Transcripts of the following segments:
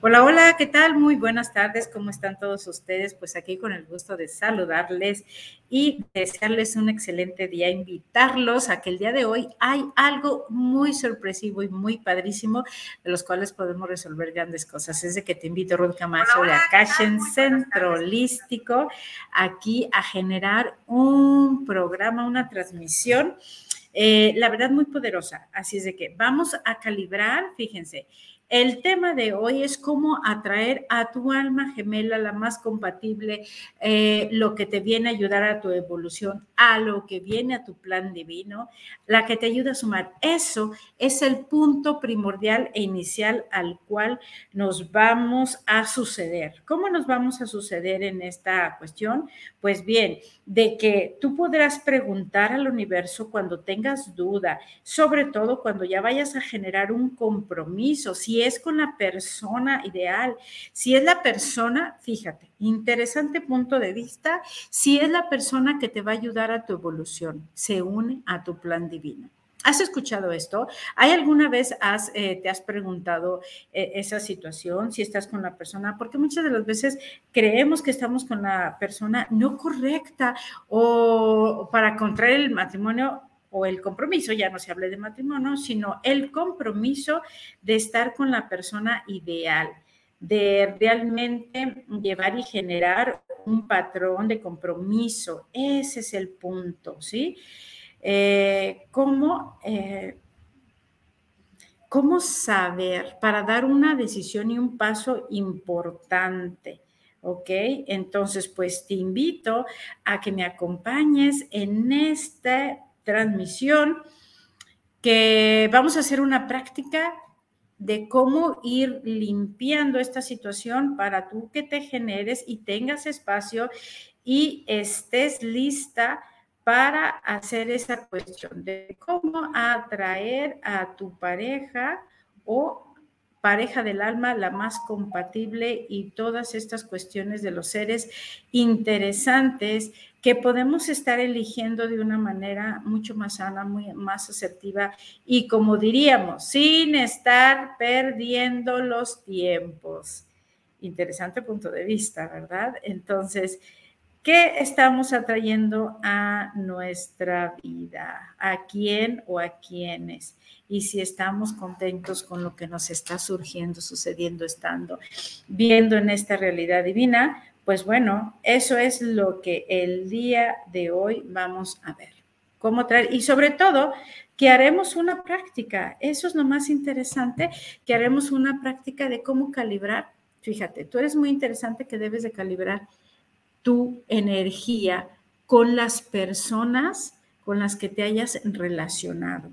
Hola, hola, ¿qué tal? Muy buenas tardes, ¿cómo están todos ustedes? Pues aquí con el gusto de saludarles y desearles un excelente día, invitarlos a que el día de hoy hay algo muy sorpresivo y muy padrísimo de los cuales podemos resolver grandes cosas. Es de que te invito, Ruth Camacho, de Akashen Centro Holístico, aquí a generar un programa, una transmisión. Eh, la verdad, muy poderosa. Así es de que vamos a calibrar, fíjense, el tema de hoy es cómo atraer a tu alma gemela, la más compatible, eh, lo que te viene a ayudar a tu evolución, a lo que viene a tu plan divino, la que te ayuda a sumar. Eso es el punto primordial e inicial al cual nos vamos a suceder. ¿Cómo nos vamos a suceder en esta cuestión? Pues bien, de que tú podrás preguntar al universo cuando tengas duda, sobre todo cuando ya vayas a generar un compromiso, si es con la persona ideal, si es la persona, fíjate, interesante punto de vista, si es la persona que te va a ayudar a tu evolución, se une a tu plan divino. ¿Has escuchado esto? ¿Hay alguna vez has, eh, te has preguntado eh, esa situación, si estás con la persona? Porque muchas de las veces creemos que estamos con la persona no correcta o para contraer el matrimonio o el compromiso, ya no se hable de matrimonio, sino el compromiso de estar con la persona ideal, de realmente llevar y generar un patrón de compromiso. Ese es el punto, ¿sí? Eh, cómo, eh, cómo saber para dar una decisión y un paso importante. ¿ok? Entonces, pues te invito a que me acompañes en esta transmisión que vamos a hacer una práctica de cómo ir limpiando esta situación para tú que te generes y tengas espacio y estés lista para hacer esa cuestión de cómo atraer a tu pareja o pareja del alma la más compatible y todas estas cuestiones de los seres interesantes que podemos estar eligiendo de una manera mucho más sana, muy más asertiva y como diríamos, sin estar perdiendo los tiempos. Interesante punto de vista, ¿verdad? Entonces, ¿Qué estamos atrayendo a nuestra vida? ¿A quién o a quiénes? Y si estamos contentos con lo que nos está surgiendo, sucediendo, estando, viendo en esta realidad divina, pues bueno, eso es lo que el día de hoy vamos a ver. Cómo traer, y sobre todo, que haremos una práctica. Eso es lo más interesante, que haremos una práctica de cómo calibrar. Fíjate, tú eres muy interesante que debes de calibrar tu energía con las personas con las que te hayas relacionado.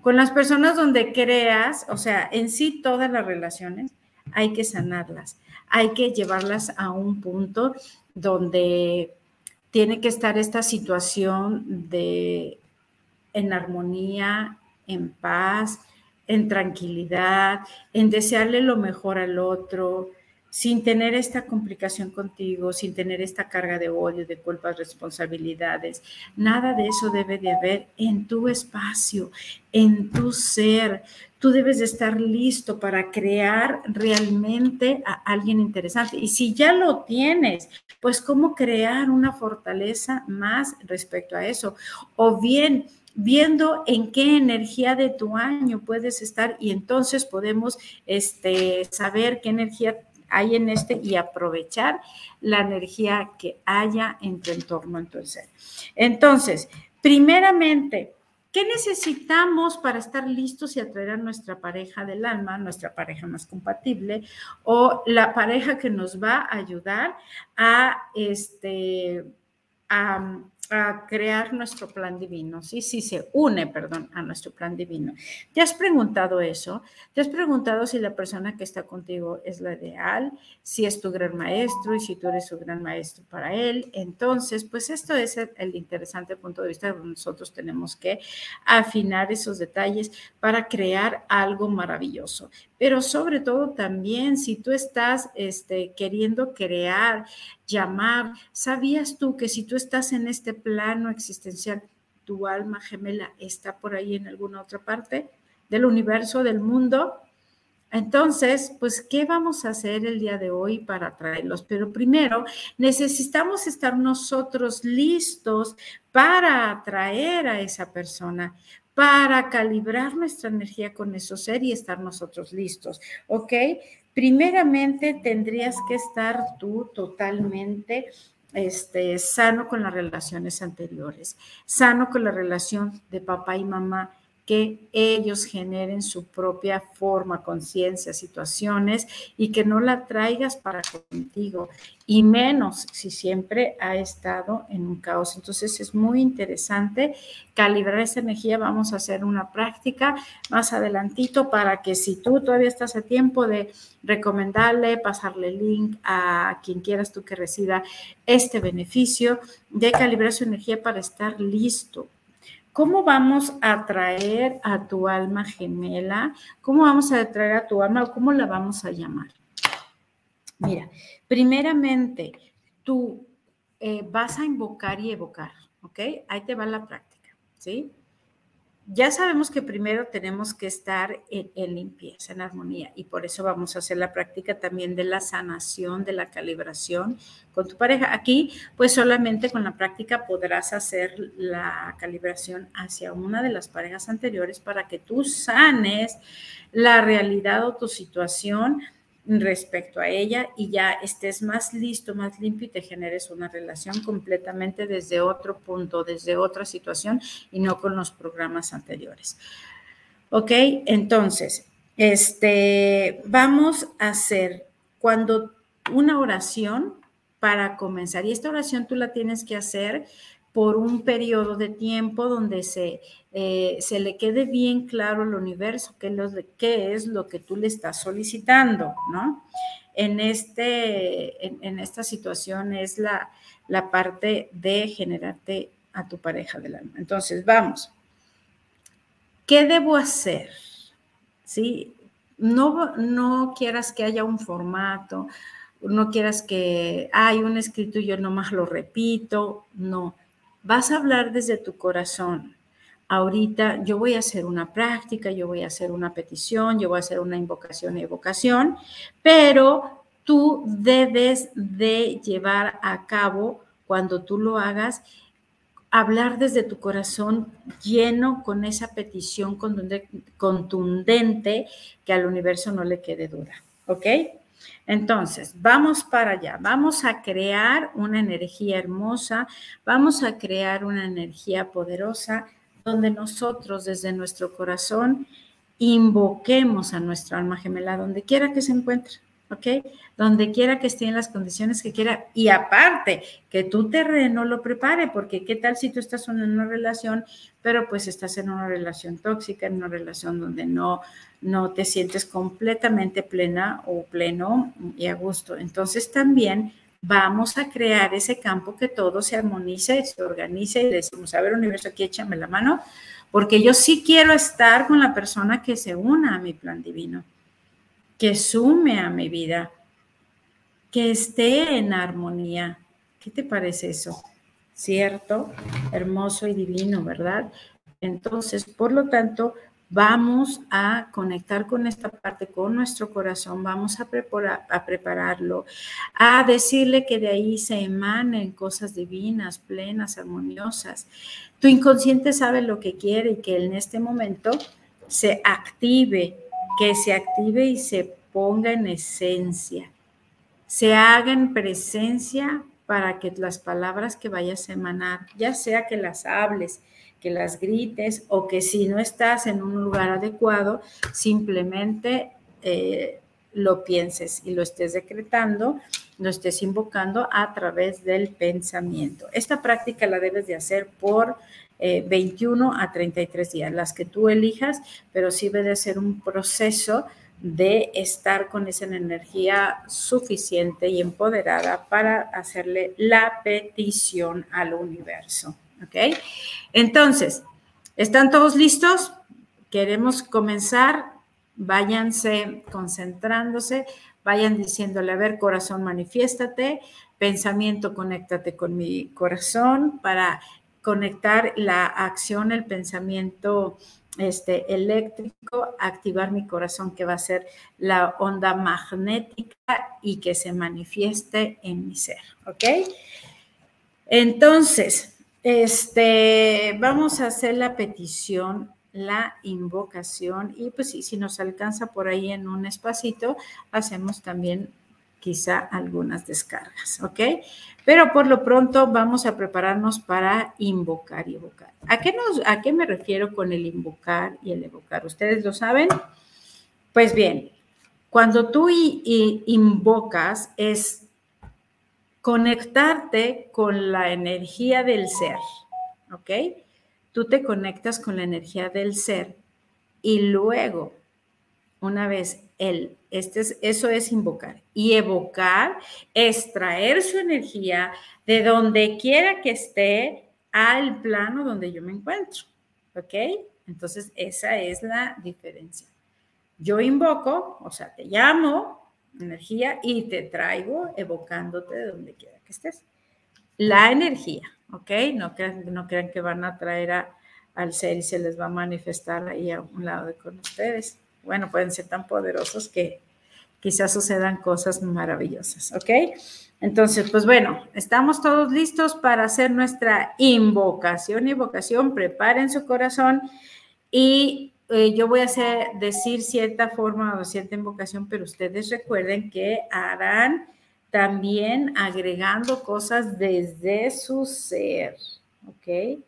Con las personas donde creas, o sea, en sí todas las relaciones, hay que sanarlas, hay que llevarlas a un punto donde tiene que estar esta situación de en armonía, en paz, en tranquilidad, en desearle lo mejor al otro, sin tener esta complicación contigo, sin tener esta carga de odio, de culpas, responsabilidades. Nada de eso debe de haber en tu espacio, en tu ser. Tú debes de estar listo para crear realmente a alguien interesante. Y si ya lo tienes, pues cómo crear una fortaleza más respecto a eso. O bien viendo en qué energía de tu año puedes estar y entonces podemos este, saber qué energía hay en este y aprovechar la energía que haya en tu entorno, entonces. Entonces, primeramente, ¿qué necesitamos para estar listos y atraer a nuestra pareja del alma, nuestra pareja más compatible o la pareja que nos va a ayudar a este a a crear nuestro plan divino, ¿sí? Sí, se une, perdón, a nuestro plan divino. ¿Te has preguntado eso? ¿Te has preguntado si la persona que está contigo es la ideal, si es tu gran maestro y si tú eres su gran maestro para él? Entonces, pues esto es el, interesante punto de vista donde nosotros tenemos que afinar esos detalles para crear algo maravilloso. Pero sobre todo también si tú estás este, queriendo crear, llamar, ¿sabías tú que si tú estás en este plano existencial, tu alma gemela está por ahí en alguna otra parte del universo, del mundo, Entonces, pues, ¿qué vamos a hacer el día de hoy para traerlos? Pero primero necesitamos estar nosotros listos para atraer a esa persona, para calibrar nuestra energía con eso ser y estar nosotros listos, ¿ok? Primeramente tendrías que estar tú totalmente este, sano con las relaciones anteriores, sano con la relación de papá y mamá, que ellos generen su propia forma, conciencia, situaciones y que no la traigas para contigo y menos si siempre ha estado en un caos. Entonces es muy interesante calibrar esa energía. Vamos a hacer una práctica más adelantito para que si tú todavía estás a tiempo de recomendarle, pasarle el link a quien quieras tú que reciba este beneficio de calibrar su energía para estar listo ¿Cómo vamos a atraer a tu alma gemela? ¿Cómo vamos a atraer a tu alma o cómo la vamos a llamar? Mira, primeramente, tú eh, vas a invocar y evocar, ¿ok? Ahí te va la práctica, ¿sí? Ya sabemos que primero tenemos que estar en, limpieza, en armonía, y por eso vamos a hacer la práctica también de la sanación, de la calibración con tu pareja. Aquí, pues solamente con la práctica podrás hacer la calibración hacia una de las parejas anteriores para que tú sanes la realidad o tu situación respecto a ella y ya estés más listo, más limpio y te generes una relación completamente desde otro punto, desde otra situación y no con los programas anteriores. Ok, entonces, este, vamos a hacer cuando una oración para comenzar y esta oración tú la tienes que hacer por un periodo de tiempo donde se, eh, se le quede bien claro al universo qué, es lo que tú le estás solicitando, ¿no? En, este, en, esta situación es la, la parte de generarte a tu pareja del alma. Entonces, vamos. ¿Qué debo hacer? ¿Sí? No, no quieras que haya un formato, no quieras que hay un escrito y yo nomás lo repito, no vas a hablar desde tu corazón. Ahorita yo voy a hacer una práctica, yo voy a hacer una petición, yo voy a hacer una invocación y evocación, pero tú debes de llevar a cabo cuando tú lo hagas hablar desde tu corazón lleno con esa petición contundente que al universo no le quede duda. ¿Ok? Entonces, vamos para allá, vamos a crear una energía hermosa, vamos a crear una energía poderosa donde nosotros desde nuestro corazón invoquemos a nuestra alma gemela donde quiera que se encuentre. ¿Ok? Donde quiera que esté en las condiciones que quiera. Y aparte, que tu terreno lo prepare, porque qué tal si tú estás en una relación, pero pues estás en una relación tóxica, en una relación donde no, no te sientes completamente plena o pleno y a gusto. Entonces también vamos a crear ese campo que todo se armonice, se organice y decimos, a ver, universo, aquí échame la mano, porque yo sí quiero estar con la persona que se una a mi plan divino que sume a mi vida, que esté en armonía. ¿Qué te parece eso? ¿Cierto? Hermoso y divino, ¿verdad? Entonces, por lo tanto, vamos a conectar con esta parte, con nuestro corazón, vamos a, a prepararlo, a decirle que de ahí se emanen cosas divinas, plenas, armoniosas. Tu inconsciente sabe lo que quiere y que en este momento se active que se active y se ponga en esencia, se haga en presencia para que las palabras que vayas a emanar, ya sea que las hables, que las grites o que si no estás en un lugar adecuado, simplemente eh, lo pienses y lo estés decretando, lo estés invocando a través del pensamiento. Esta práctica la debes de hacer por 21 eh, a 33 días, las que tú elijas, pero sí debe ser un proceso de estar con esa energía suficiente y empoderada para hacerle la petición al universo. ¿Ok? Entonces, ¿están todos listos? Queremos comenzar. Váyanse concentrándose, vayan diciéndole, a ver, corazón, manifiéstate, pensamiento, conéctate con mi corazón para conectar la acción, el pensamiento este, eléctrico, activar mi corazón, que va a ser la onda magnética y que se manifieste en mi ser, ¿ok? Entonces, este, vamos a hacer la petición, la invocación y pues sí, si nos alcanza por ahí en un espacito, hacemos también quizá algunas descargas, ¿ok? Pero por lo pronto vamos a prepararnos para invocar y evocar. ¿A qué, nos, ¿A qué me refiero con el invocar y el evocar? ¿Ustedes lo saben? Pues bien, cuando tú invocas es conectarte con la energía del ser, ¿ok? Tú te conectas con la energía del ser y luego, una vez él, este es, eso es invocar. Y evocar es traer su energía de donde quiera que esté al plano donde yo me encuentro. ¿Ok? Entonces, esa es la diferencia. Yo invoco, o sea, te llamo energía y te traigo evocándote de donde quiera que estés. La energía, ¿ok? No crean, no crean que van a traer al ser y se les va a manifestar ahí a un lado de con ustedes bueno, pueden ser tan poderosos que quizás sucedan cosas maravillosas, ¿ok? Entonces, pues bueno, estamos todos listos para hacer nuestra invocación. Invocación, preparen su corazón y eh, yo voy a hacer, decir cierta forma o cierta invocación, pero ustedes recuerden que harán también agregando cosas desde su ser, ¿ok?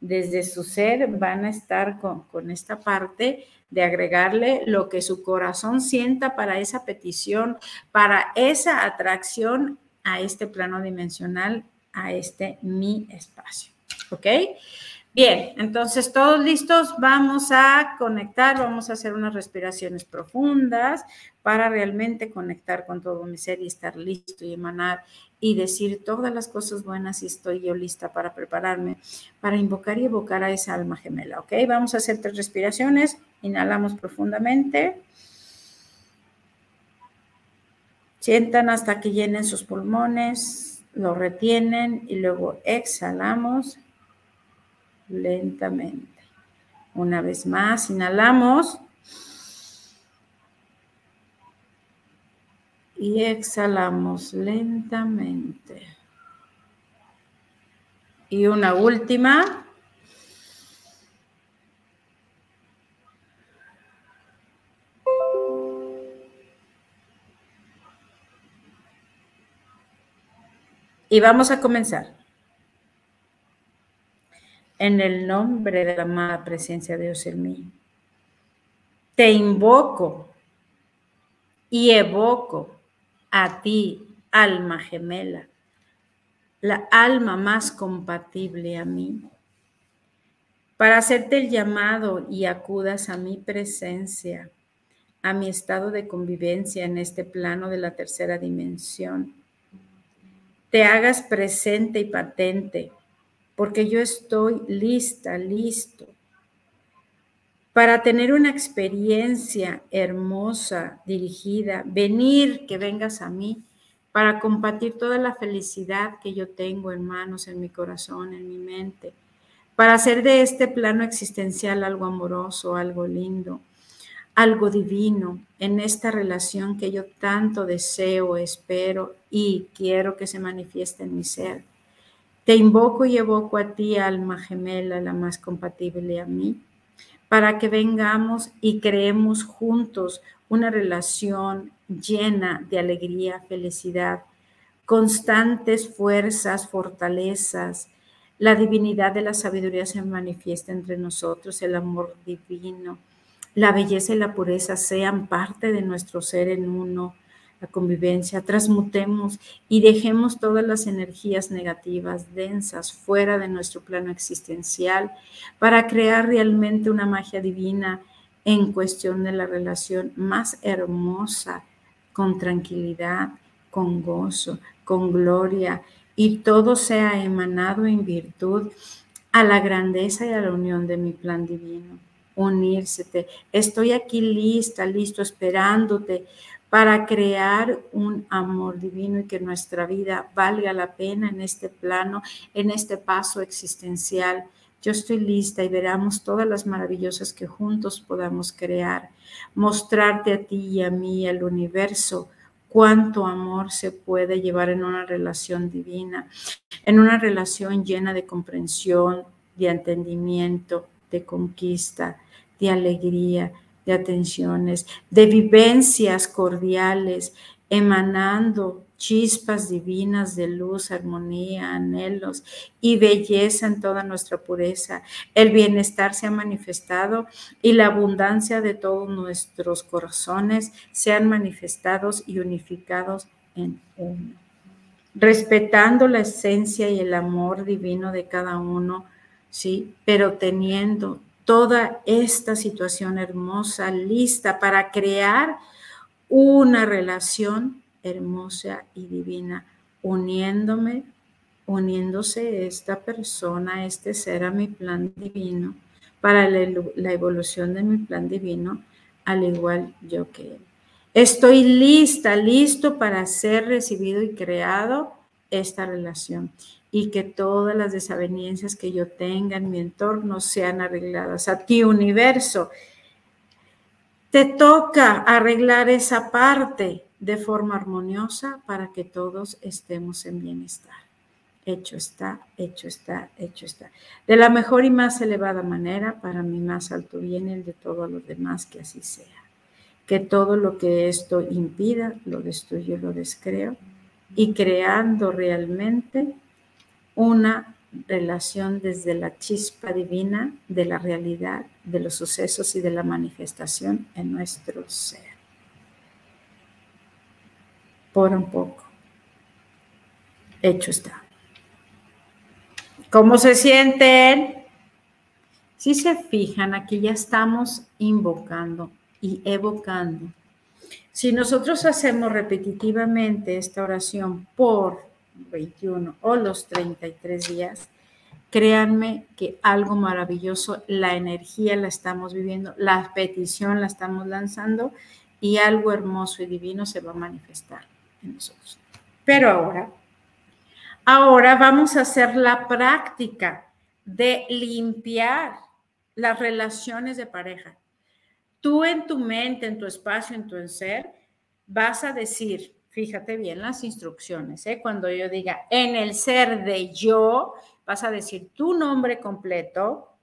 Desde su ser van a estar con, con esta parte de agregarle lo que su corazón sienta para esa petición, para esa atracción a este plano dimensional, a este mi espacio. ¿Ok? Bien, entonces todos listos, vamos a conectar, vamos a hacer unas respiraciones profundas para realmente conectar con todo mi ser y estar listo y emanar y decir todas las cosas buenas y estoy yo lista para prepararme, para invocar y evocar a esa alma gemela. ¿Ok? Vamos a hacer tres respiraciones. Inhalamos profundamente. Sientan hasta que llenen sus pulmones, lo retienen y luego exhalamos lentamente. Una vez más, inhalamos. Y exhalamos lentamente. Y una última. Y vamos a comenzar. En el nombre de la amada presencia de Dios en mí, te invoco y evoco a ti, alma gemela, la alma más compatible a mí, para hacerte el llamado y acudas a mi presencia, a mi estado de convivencia en este plano de la tercera dimensión. Te hagas presente y patente, porque yo estoy lista, listo para tener una experiencia hermosa, dirigida, venir, que vengas a mí, para compartir toda la felicidad que yo tengo en manos, en mi corazón, en mi mente, para hacer de este plano existencial algo amoroso, algo lindo, algo divino en esta relación que yo tanto deseo, espero y quiero que se manifieste en mi ser. Te invoco y evoco a ti, alma gemela, la más compatible a mí, para que vengamos y creemos juntos una relación llena de alegría, felicidad, constantes fuerzas, fortalezas. La divinidad de la sabiduría se manifiesta entre nosotros, el amor divino la belleza y la pureza sean parte de nuestro ser en uno, la convivencia, transmutemos y dejemos todas las energías negativas, densas, fuera de nuestro plano existencial para crear realmente una magia divina en cuestión de la relación más hermosa, con tranquilidad, con gozo, con gloria, y todo sea emanado en virtud a la grandeza y a la unión de mi plan divino unírsete. Estoy aquí lista, listo, esperándote para crear un amor divino y que nuestra vida valga la pena en este plano, en este paso existencial. Yo estoy lista y veramos todas las maravillosas que juntos podamos crear, mostrarte a ti y a mí, al universo, cuánto amor se puede llevar en una relación divina, en una relación llena de comprensión, de entendimiento, de conquista, de alegría, de atenciones, de vivencias cordiales, emanando chispas divinas de luz, armonía, anhelos y belleza en toda nuestra pureza. El bienestar se ha manifestado y la abundancia de todos nuestros corazones sean manifestados y unificados en uno. Respetando la esencia y el amor divino de cada uno, sí, pero teniendo toda esta situación hermosa lista para crear una relación hermosa y divina, uniéndome, uniéndose esta persona, este ser a mi plan divino, para la evolución de mi plan divino, al igual yo que él. Estoy lista, listo para ser recibido y creado esta relación y que todas las desavenencias que yo tenga en mi entorno sean arregladas. A ti, universo, te toca arreglar esa parte de forma armoniosa para que todos estemos en bienestar. Hecho está, hecho está, hecho está. De la mejor y más elevada manera, para mi más alto bien el de todos los demás, que así sea. Que todo lo que esto impida, lo destruyo, lo descreo, y creando realmente una relación desde la chispa divina de la realidad, de los sucesos y de la manifestación en nuestro ser por un poco. Hecho está. ¿Cómo se sienten? Si se fijan, aquí ya estamos invocando y evocando. Si nosotros hacemos repetitivamente esta oración por 21 o los 33 días, créanme que algo maravilloso, la energía la estamos viviendo, la petición la estamos lanzando y algo hermoso y divino se va a manifestar nosotros. Pero ahora, ahora vamos a hacer la práctica de limpiar las relaciones de pareja. Tú en tu mente, en tu espacio, en tu ser, vas a decir, fíjate bien las instrucciones, ¿eh? cuando yo diga en el ser de yo, vas a decir tu nombre completo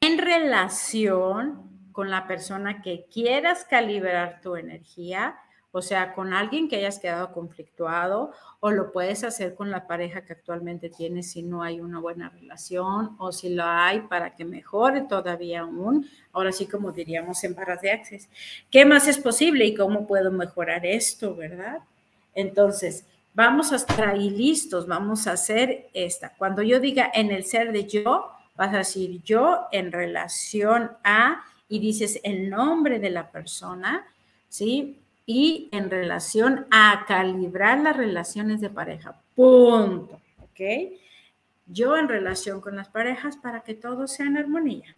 en relación con la persona que quieras calibrar tu energía, o sea, con alguien que hayas quedado conflictuado o lo puedes hacer con la pareja que actualmente tienes si no hay una buena relación o si lo hay para que mejore todavía aún. Ahora sí, como diríamos en barras de access. ¿Qué más es posible y cómo puedo mejorar esto, verdad? Entonces, vamos a estar ahí listos, vamos a hacer esta. Cuando yo diga en el ser de yo, vas a decir yo en relación a y dices el nombre de la persona, ¿sí? Y en relación a calibrar las relaciones de pareja. Punto. ¿Ok? Yo en relación con las parejas para que todo sea en armonía.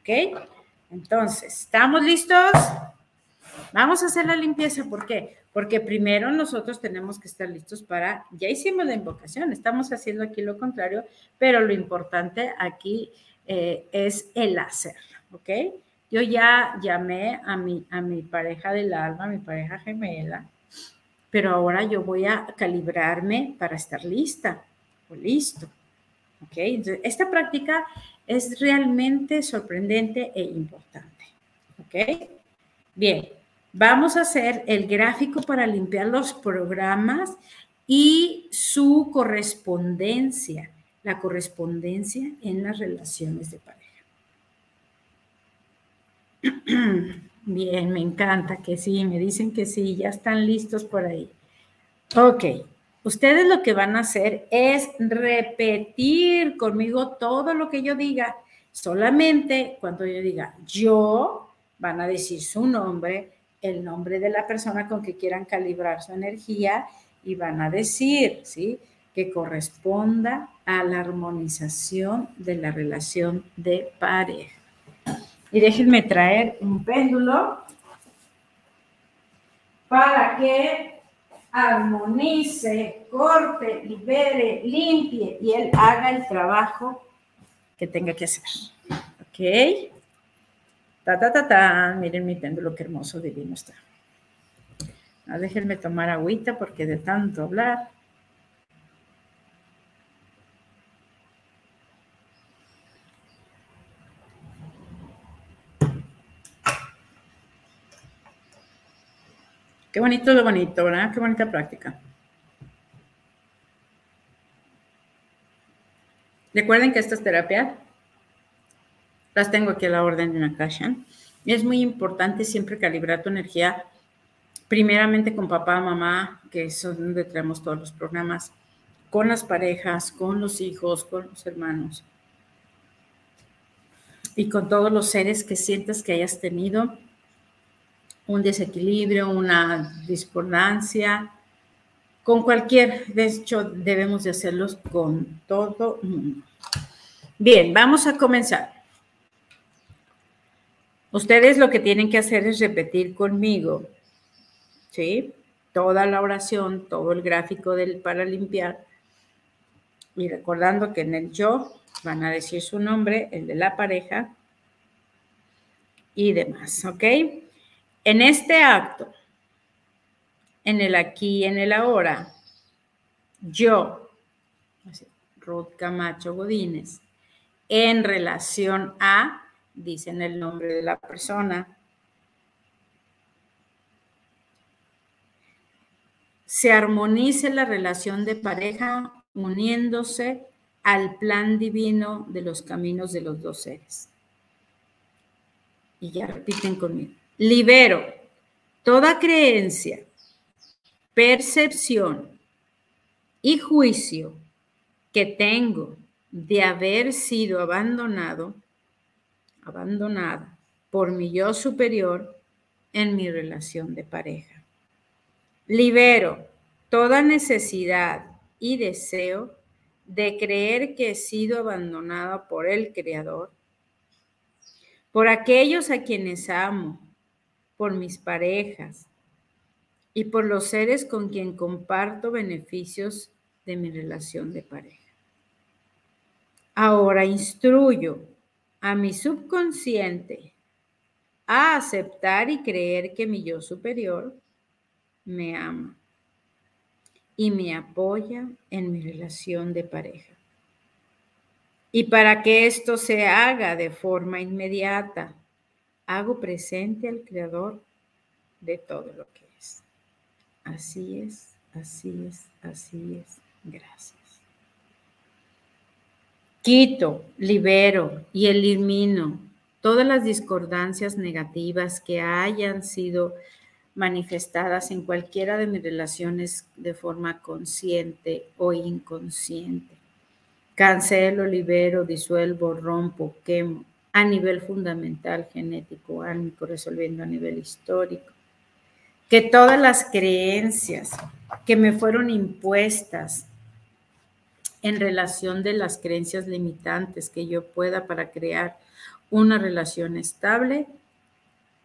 ¿Ok? Entonces, ¿estamos listos? Vamos a hacer la limpieza. ¿Por qué? Porque primero nosotros tenemos que estar listos para, ya hicimos la invocación, estamos haciendo aquí lo contrario, pero lo importante aquí eh, es el hacer. ¿Ok? Yo ya llamé a mi, a mi pareja del alma, a mi pareja gemela, pero ahora yo voy a calibrarme para estar lista o listo. ¿Ok? esta práctica es realmente sorprendente e importante. ¿Ok? Bien, vamos a hacer el gráfico para limpiar los programas y su correspondencia, la correspondencia en las relaciones de pareja. Bien, me encanta que sí, me dicen que sí, ya están listos por ahí. Ok, ustedes lo que van a hacer es repetir conmigo todo lo que yo diga. Solamente cuando yo diga yo, van a decir su nombre, el nombre de la persona con que quieran calibrar su energía y van a decir, ¿sí? Que corresponda a la armonización de la relación de pareja. Y déjenme traer un péndulo para que armonice, corte, libere, limpie y él haga el trabajo que tenga que hacer. ¿Ok? Ta, ta, ta, ta. Miren mi péndulo, qué hermoso, divino está. Ah, déjenme tomar agüita porque de tanto hablar. Qué bonito lo bonito, ¿verdad? Qué bonita práctica. Recuerden que estas terapias las tengo aquí a la orden de una caja. Es muy importante siempre calibrar tu energía, primeramente con papá, mamá, que es donde traemos todos los programas, con las parejas, con los hijos, con los hermanos y con todos los seres que sientas que hayas tenido un desequilibrio, una discordancia, con cualquier, de hecho debemos de hacerlos con todo mundo. Bien, vamos a comenzar. Ustedes lo que tienen que hacer es repetir conmigo, ¿sí? Toda la oración, todo el gráfico del para limpiar. Y recordando que en el yo van a decir su nombre, el de la pareja y demás, ¿ok? En este acto, en el aquí y en el ahora, yo, Ruth Camacho Godínez, en relación a, dicen el nombre de la persona, se armonice la relación de pareja uniéndose al plan divino de los caminos de los dos seres. Y ya repiten conmigo libero toda creencia, percepción y juicio que tengo de haber sido abandonado, abandonada por mi yo superior en mi relación de pareja. Libero toda necesidad y deseo de creer que he sido abandonada por el Creador, por aquellos a quienes amo por mis parejas y por los seres con quien comparto beneficios de mi relación de pareja. Ahora instruyo a mi subconsciente a aceptar y creer que mi yo superior me ama y me apoya en mi relación de pareja. Y para que esto se haga de forma inmediata, hago presente al Creador de todo lo que es. Así es, así es, así es. Gracias. Quito, libero y elimino todas las discordancias negativas que hayan sido manifestadas en cualquiera de mis relaciones de forma consciente o inconsciente. Cancelo, libero, disuelvo, rompo, quemo a nivel fundamental, genético, álmico, resolviendo a nivel histórico. Que todas las creencias que me fueron impuestas en relación de las creencias limitantes que yo pueda para crear una relación estable,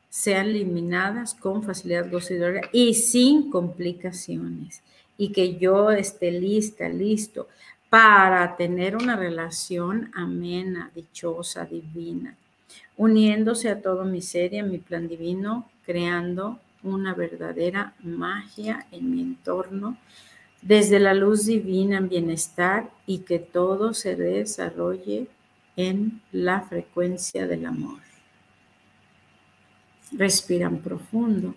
sean eliminadas con facilidad gozadora y sin complicaciones. Y que yo esté lista, listo para tener una relación amena, dichosa, divina, uniéndose a todo mi ser y a mi plan divino, creando una verdadera magia en mi entorno, desde la luz divina en bienestar y que todo se desarrolle en la frecuencia del amor. Respiran profundo.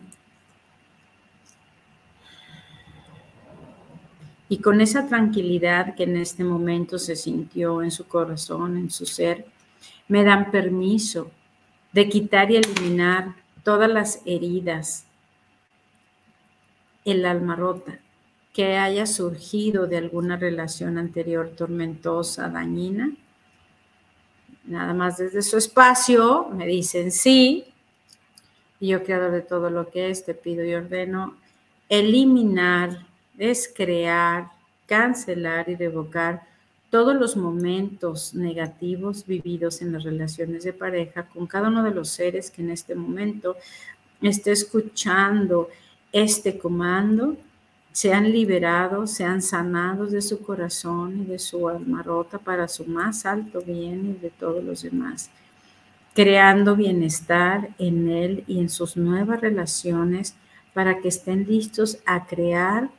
Y con esa tranquilidad que en este momento se sintió en su corazón, en su ser, me dan permiso de quitar y eliminar todas las heridas, el alma rota que haya surgido de alguna relación anterior tormentosa, dañina. Nada más desde su espacio me dicen sí, y yo, creador de todo lo que es, te pido y ordeno eliminar es crear, cancelar y revocar todos los momentos negativos vividos en las relaciones de pareja con cada uno de los seres que en este momento esté escuchando este comando sean liberados, sean sanados de su corazón y de su alma rota para su más alto bien y de todos los demás, creando bienestar en él y en sus nuevas relaciones para que estén listos a crear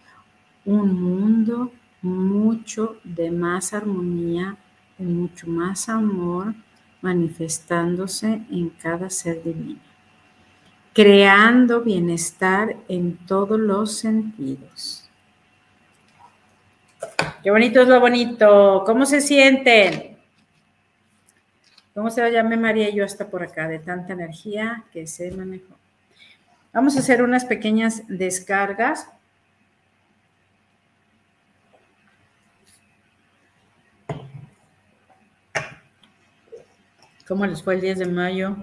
un mundo mucho de más armonía y mucho más amor manifestándose en cada ser divino creando bienestar en todos los sentidos. Qué bonito es lo bonito. ¿Cómo se sienten? ¿Cómo se va María y yo hasta por acá de tanta energía que se manejó? Vamos a hacer unas pequeñas descargas. ¿Cómo les fue el 10 de mayo?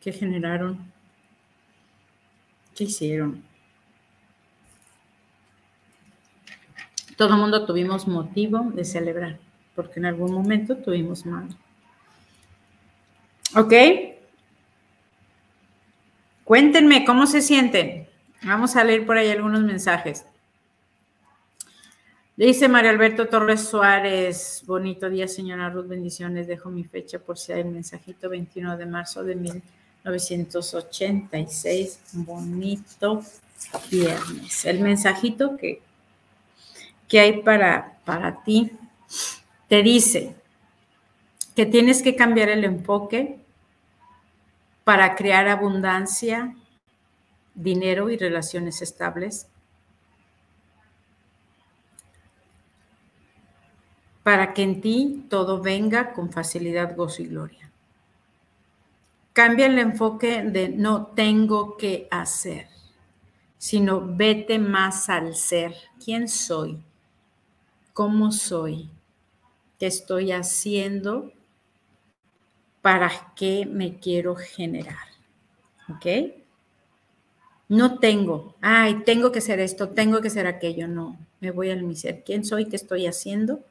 ¿Qué generaron? ¿Qué hicieron? Todo el mundo tuvimos motivo de celebrar, porque en algún momento tuvimos mal. ¿Ok? Cuéntenme cómo se sienten. Vamos a leer por ahí algunos mensajes. Dice María Alberto Torres Suárez, bonito día, señora Ruth, bendiciones. Dejo mi fecha por si hay el mensajito 21 de marzo de mil 986, bonito viernes. El mensajito que, que hay para, para ti te dice que tienes que cambiar el enfoque para crear abundancia, dinero y relaciones estables. Para que en ti todo venga con facilidad, gozo y gloria. Cambia el enfoque de no tengo que hacer, sino vete más al ser. ¿Quién soy? ¿Cómo soy? ¿Qué estoy haciendo? ¿Para qué me quiero generar? ¿Ok? No tengo, ay, tengo que ser esto, tengo que ser aquello. No, me voy al mi ser. ¿Quién soy? ¿Qué estoy haciendo?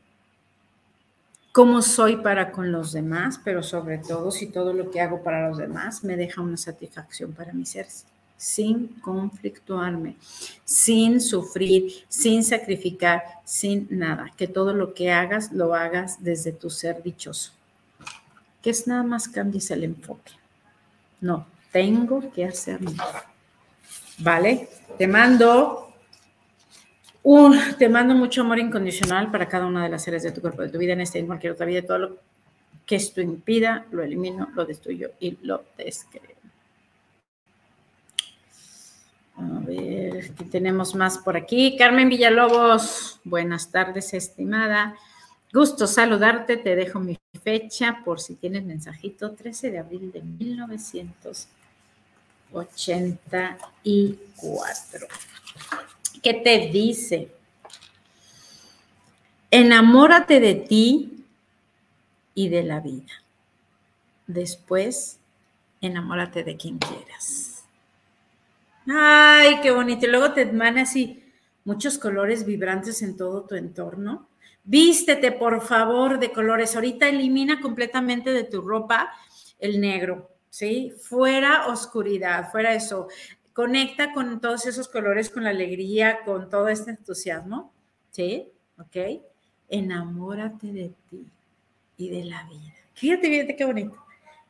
Cómo soy para con los demás, pero sobre todo si todo lo que hago para los demás me deja una satisfacción para mi ser, sin conflictuarme, sin sufrir, sin sacrificar, sin nada. Que todo lo que hagas lo hagas desde tu ser dichoso. Que es nada más cambies el enfoque. No, tengo que hacerlo. ¿Vale? Te mando te mando mucho amor incondicional para cada una de las áreas de tu cuerpo, de tu vida, en esta y en cualquier otra vida. Todo lo que esto impida, lo elimino, lo destruyo y lo descreo. A ver, ¿qué tenemos más por aquí? Carmen Villalobos, buenas tardes, estimada. Gusto saludarte, te dejo mi fecha por si tienes mensajito, 13 de abril de 1984. ¿Qué te dice? Enamórate de ti y de la vida. Después, enamórate de quien quieras. Ay, qué bonito. Y luego te emana así muchos colores vibrantes en todo tu entorno. Vístete, por favor, de colores. Ahorita elimina completamente de tu ropa el negro, ¿sí? Fuera oscuridad, fuera eso conecta con todos esos colores, con la alegría, con todo este entusiasmo, ¿sí? ¿Ok? Enamórate de ti y de la vida. Fíjate, fíjate qué bonito.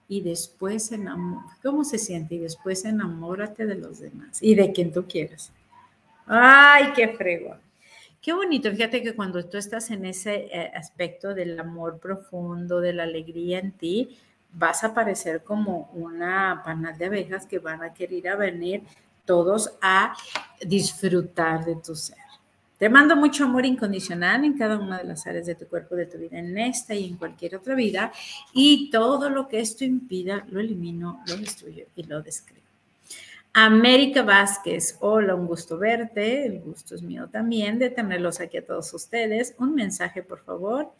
Y después enamórate. ¿Cómo se siente? Y después enamórate de los demás y de quien tú quieras. ¡Ay, qué fregón! Qué bonito, fíjate que cuando tú estás en ese eh, aspecto del amor profundo, de la alegría en ti, vas a parecer como una panal de abejas que van a querer a venir todos a disfrutar de tu ser. Te mando mucho amor incondicional en cada una de las áreas de tu cuerpo, de tu vida, en esta y en cualquier otra vida. Y todo lo que esto impida, lo elimino, lo destruyo y lo describo. América Vázquez, hola, un gusto verte. El gusto es mío también de tenerlos aquí a todos ustedes. Un mensaje, por favor.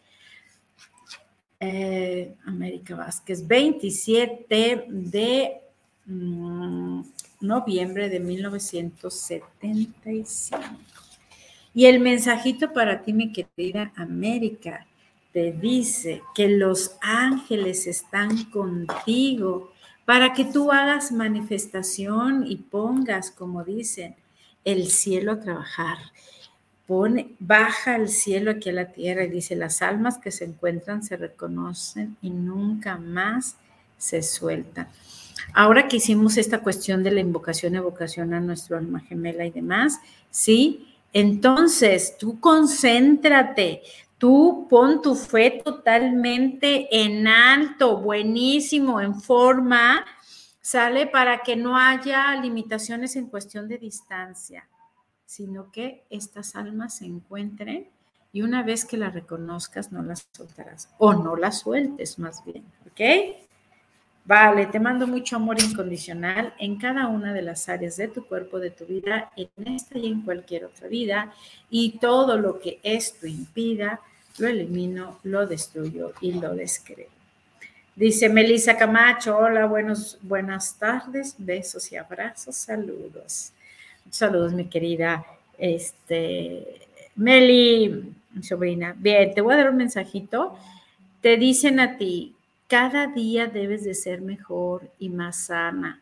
América Vázquez, 27 de mm, noviembre de 1975. Y el mensajito para ti, mi querida América, te dice que los ángeles están contigo para que tú hagas manifestación y pongas, como dicen, el cielo a trabajar. Pone, baja el cielo aquí a la tierra y dice, las almas que se encuentran se reconocen y nunca más se sueltan. Ahora que hicimos esta cuestión de la invocación, evocación a nuestro alma gemela y demás, ¿sí? Entonces, tú concéntrate, tú pon tu fe totalmente en alto, buenísimo, en forma, ¿sale? Para que no haya limitaciones en cuestión de distancia, sino que estas almas se encuentren y una vez que las reconozcas, no las soltarás o no las sueltes más bien, ¿ok? Vale, te mando mucho amor incondicional en cada una de las áreas de tu cuerpo, de tu vida, en esta y en cualquier otra vida. Y todo lo que esto impida, lo elimino, lo destruyo y lo descreo. Dice Melissa Camacho, hola, buenos, buenas tardes, besos y abrazos, saludos. Saludos, mi querida este, Meli, mi sobrina. Bien, te voy a dar un mensajito. Te dicen a ti, cada día debes de ser mejor y más sana,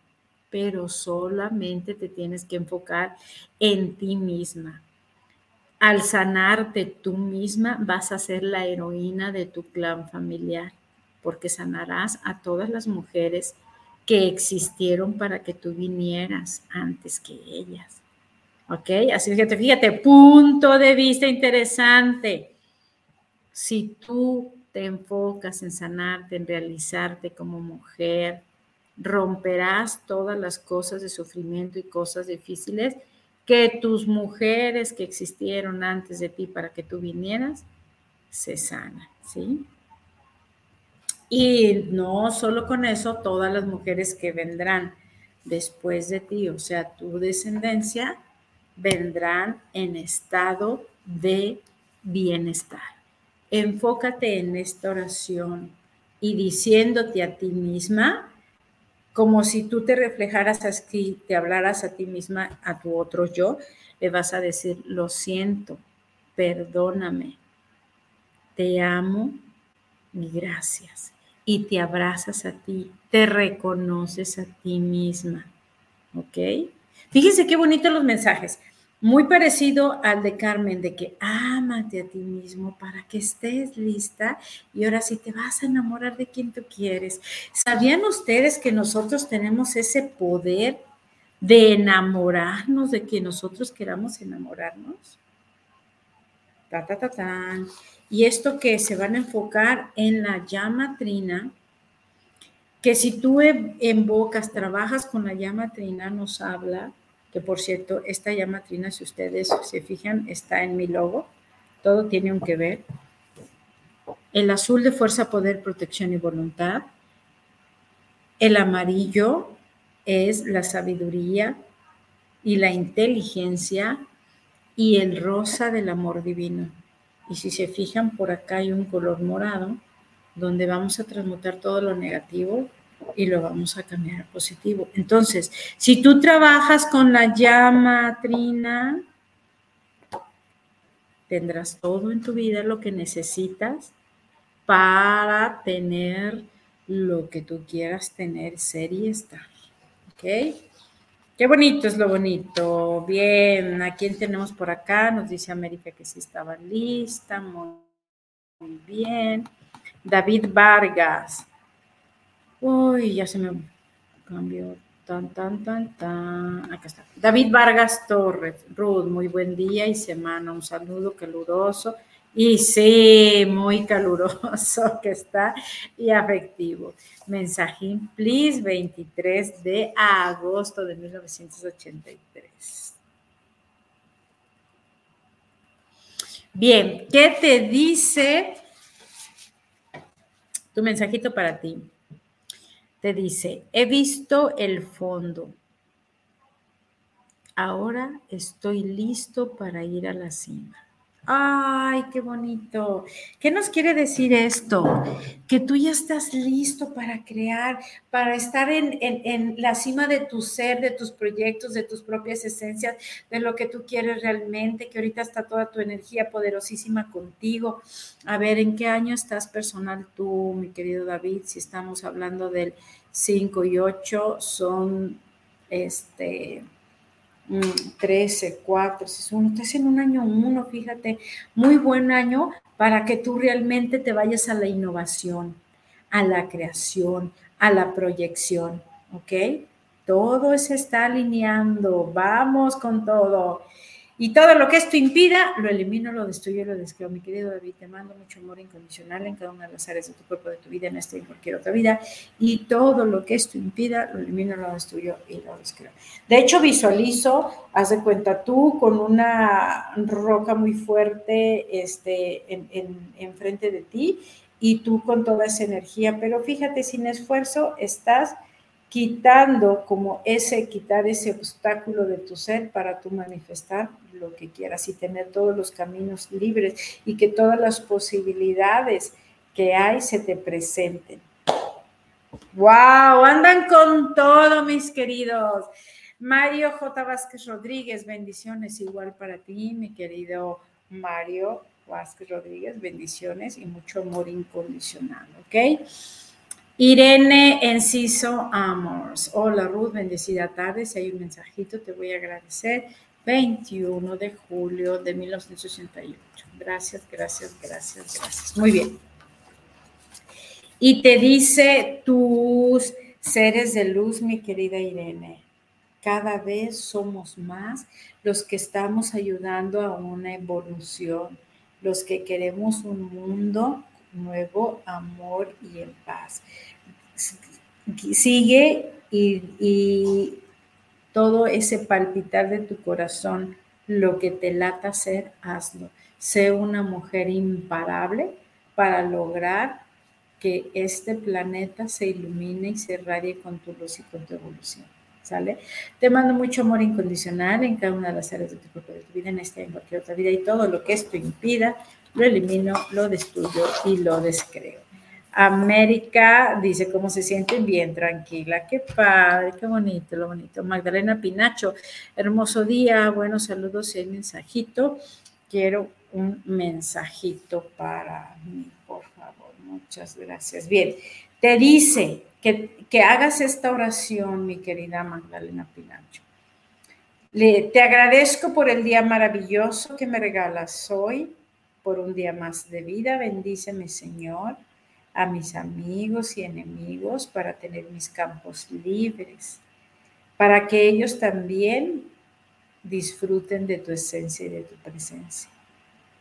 pero solamente te tienes que enfocar en ti misma. Al sanarte tú misma vas a ser la heroína de tu clan familiar, porque sanarás a todas las mujeres que existieron para que tú vinieras antes que ellas. ¿Ok? Así que fíjate, punto de vista interesante. Si tú te enfocas en sanarte, en realizarte como mujer, romperás todas las cosas de sufrimiento y cosas difíciles que tus mujeres que existieron antes de ti para que tú vinieras, se sanan, ¿sí? Y no solo con eso, todas las mujeres que vendrán después de ti, o sea, tu descendencia, vendrán en estado de bienestar enfócate en esta oración y diciéndote a ti misma, como si tú te reflejaras así, te hablaras a ti misma, a tu otro yo, le vas a decir, lo siento, perdóname, te amo y gracias. Y te abrazas a ti, te reconoces a ti misma. ¿Ok? Fíjense qué bonitos los mensajes muy parecido al de Carmen, de que ámate a ti mismo para que estés lista y ahora sí te vas a enamorar de quien tú quieres. ¿Sabían ustedes que nosotros tenemos ese poder de enamorarnos de quien nosotros queramos enamorarnos? Y esto que se van a enfocar en la llama trina, que si tú invocas, trabajas con la llama trina, nos habla que por cierto, esta llama trina, si ustedes se fijan, está en mi logo, todo tiene un que ver. El azul de fuerza, poder, protección y voluntad. El amarillo es la sabiduría y la inteligencia y el rosa del amor divino. Y si se fijan, por acá hay un color morado donde vamos a transmutar todo lo negativo y lo vamos a cambiar a positivo. Entonces, si tú trabajas con la llama trina, tendrás todo en tu vida lo que necesitas para tener lo que tú quieras tener, ser y estar. ¿Ok? Qué bonito es lo bonito. Bien, ¿a quién tenemos por acá? Nos dice América que sí estaba lista. Muy bien. David Vargas. Uy, ya se me cambió. Tan, tan, tan, tan. Acá está. David Vargas Torres. Ruth, muy buen día y semana. Un saludo caluroso. Y sí, muy caluroso que está y afectivo. Mensajín, please, 23 de agosto de 1983. Bien, ¿qué te dice tu mensajito para ti? te dice, he visto el fondo. Ahora estoy listo para ir a la cima. Ay, qué bonito. ¿Qué nos quiere decir esto? Que tú ya estás listo para crear, para estar en, la cima de tu ser, de tus proyectos, de tus propias esencias, de lo que tú quieres realmente, que ahorita está toda tu energía poderosísima contigo. A ver, ¿en qué año estás personal tú, mi querido David? Si estamos hablando del 5 y 8, son este 13, 4, es uno, estás en un año uno, fíjate, muy buen año para que tú realmente te vayas a la innovación, a la creación, a la proyección, ¿ok? Todo se está alineando, vamos con todo. Y todo lo que esto impida, lo elimino, lo destruyo, lo descreo. Mi querido David, te mando mucho amor incondicional en cada una de las áreas de tu cuerpo, de tu vida, en esta y en cualquier otra vida. Y todo lo que esto impida, lo elimino, lo destruyo y lo descreo. De hecho, visualizo, haz de cuenta tú, con una roca muy fuerte este, en, en, enfrente de ti y tú con toda esa energía. Pero fíjate, sin esfuerzo estás quitando como ese, quitar ese obstáculo de tu ser para tú manifestar lo que quieras y tener todos los caminos libres y que todas las posibilidades que hay se te presenten. ¡Wow! Andan con todo, mis queridos. Mario J. Vázquez Rodríguez, bendiciones igual para ti, mi querido Mario Vázquez Rodríguez, bendiciones y mucho amor incondicional, ¿ok? Irene Enciso Amors. Hola Ruth, bendecida tarde. Si hay un mensajito, te voy a agradecer. 21 de julio de 1968. Gracias, gracias, gracias, gracias. Muy bien. Y te dice tus seres de luz, mi querida Irene, cada vez somos más los que estamos ayudando a una evolución, los que queremos un mundo nuevo amor y en paz. Sigue y, todo ese palpitar de tu corazón, lo que te lata hacer, hazlo. Sé una mujer imparable para lograr que este planeta se ilumine y se radie con tu luz y con tu evolución. ¿Sale? Te mando mucho amor incondicional en cada una de las áreas de tu tu vida, en esta y en cualquier otra vida, y todo lo que esto impida, lo elimino, lo destruyo y lo descreo. América dice cómo se siente bien, tranquila, qué padre, qué bonito, lo bonito. Magdalena Pinacho, hermoso día, buenos saludos y el mensajito. Quiero un mensajito para mí, por favor, muchas gracias. Bien, te dice que, que hagas esta oración, mi querida Magdalena Pinacho. Le, te agradezco por el día maravilloso que me regalas hoy por un día más de vida. Bendíceme, Señor, a mis amigos y enemigos para tener mis campos libres, para que ellos también disfruten de tu esencia y de tu presencia.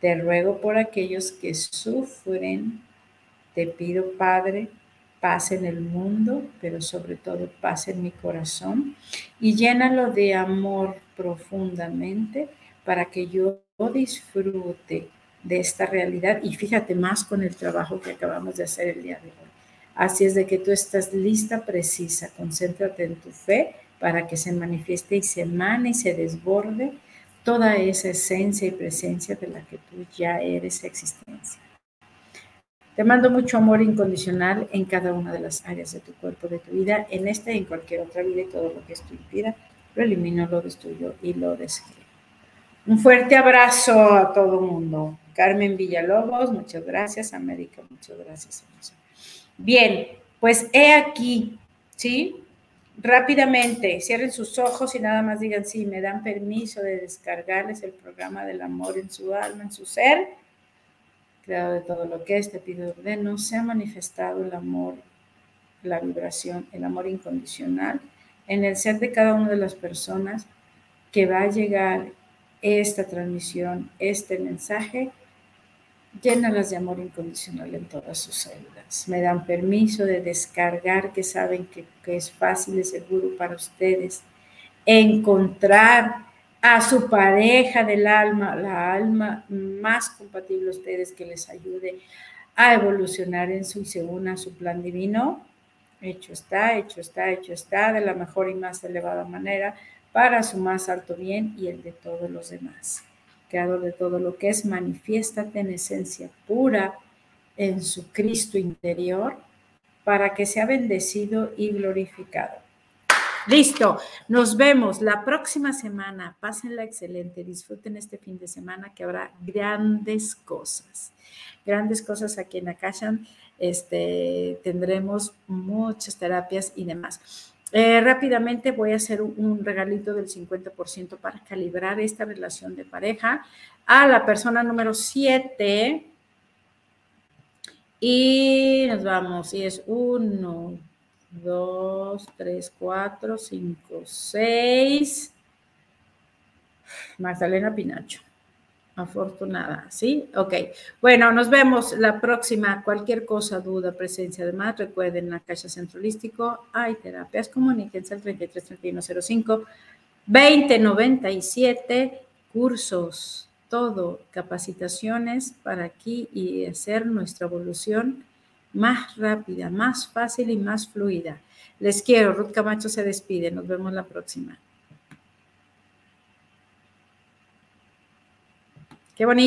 Te ruego por aquellos que sufren, te pido, Padre, paz en el mundo, pero sobre todo paz en mi corazón y llénalo de amor profundamente para que yo disfrute de esta realidad y fíjate más con el trabajo que acabamos de hacer el día de hoy. Así es de que tú estás lista, precisa, concéntrate en tu fe para que se manifieste y se emane y se desborde toda esa esencia y presencia de la que tú ya eres existencia. Te mando mucho amor incondicional en cada una de las áreas de tu cuerpo, de tu vida, en esta y en cualquier otra vida y todo lo que esto impida, lo elimino, lo destruyo y lo describo. Un fuerte abrazo a todo mundo. Carmen Villalobos, muchas gracias. América, muchas gracias. Bien, pues he aquí, ¿sí? Rápidamente, cierren sus ojos y nada más digan, sí, me dan permiso de descargarles el programa del amor en su alma, en su ser, creado de todo lo que es, te pido ordeno, se ha manifestado el amor, la vibración, el amor incondicional en el ser de cada una de las personas que va a llegar esta transmisión, este mensaje llénalas de amor incondicional en todas sus células. Me dan permiso de descargar, que saben que, es fácil y seguro para ustedes encontrar a su pareja del alma, la alma más compatible a ustedes que les ayude a evolucionar en su y a su plan divino. Hecho está, hecho está, hecho está, de la mejor y más elevada manera, para su más alto bien y el de todos los demás creador de todo lo que es, manifiéstate en esencia pura en su Cristo interior para que sea bendecido y glorificado. Listo, nos vemos la próxima semana. Pásenla excelente, disfruten este fin de semana que habrá grandes cosas, grandes cosas aquí en Akashan. Este, tendremos muchas terapias y demás. Eh, rápidamente voy a hacer un, regalito del 50% para calibrar esta relación de pareja a la persona número 7. Y nos vamos. Y es 1, 2, 3, 4, 5, 6. Magdalena Pinacho. Afortunada, ¿sí? Ok. Bueno, nos vemos la próxima. Cualquier cosa, duda, presencia, además, recuerden la Caja Centralístico hay terapias, comuníquense al 333105 2097, cursos, todo, capacitaciones para aquí y hacer nuestra evolución más rápida, más fácil y más fluida. Les quiero. Ruth Camacho se despide. Nos vemos la próxima. Qué bonito.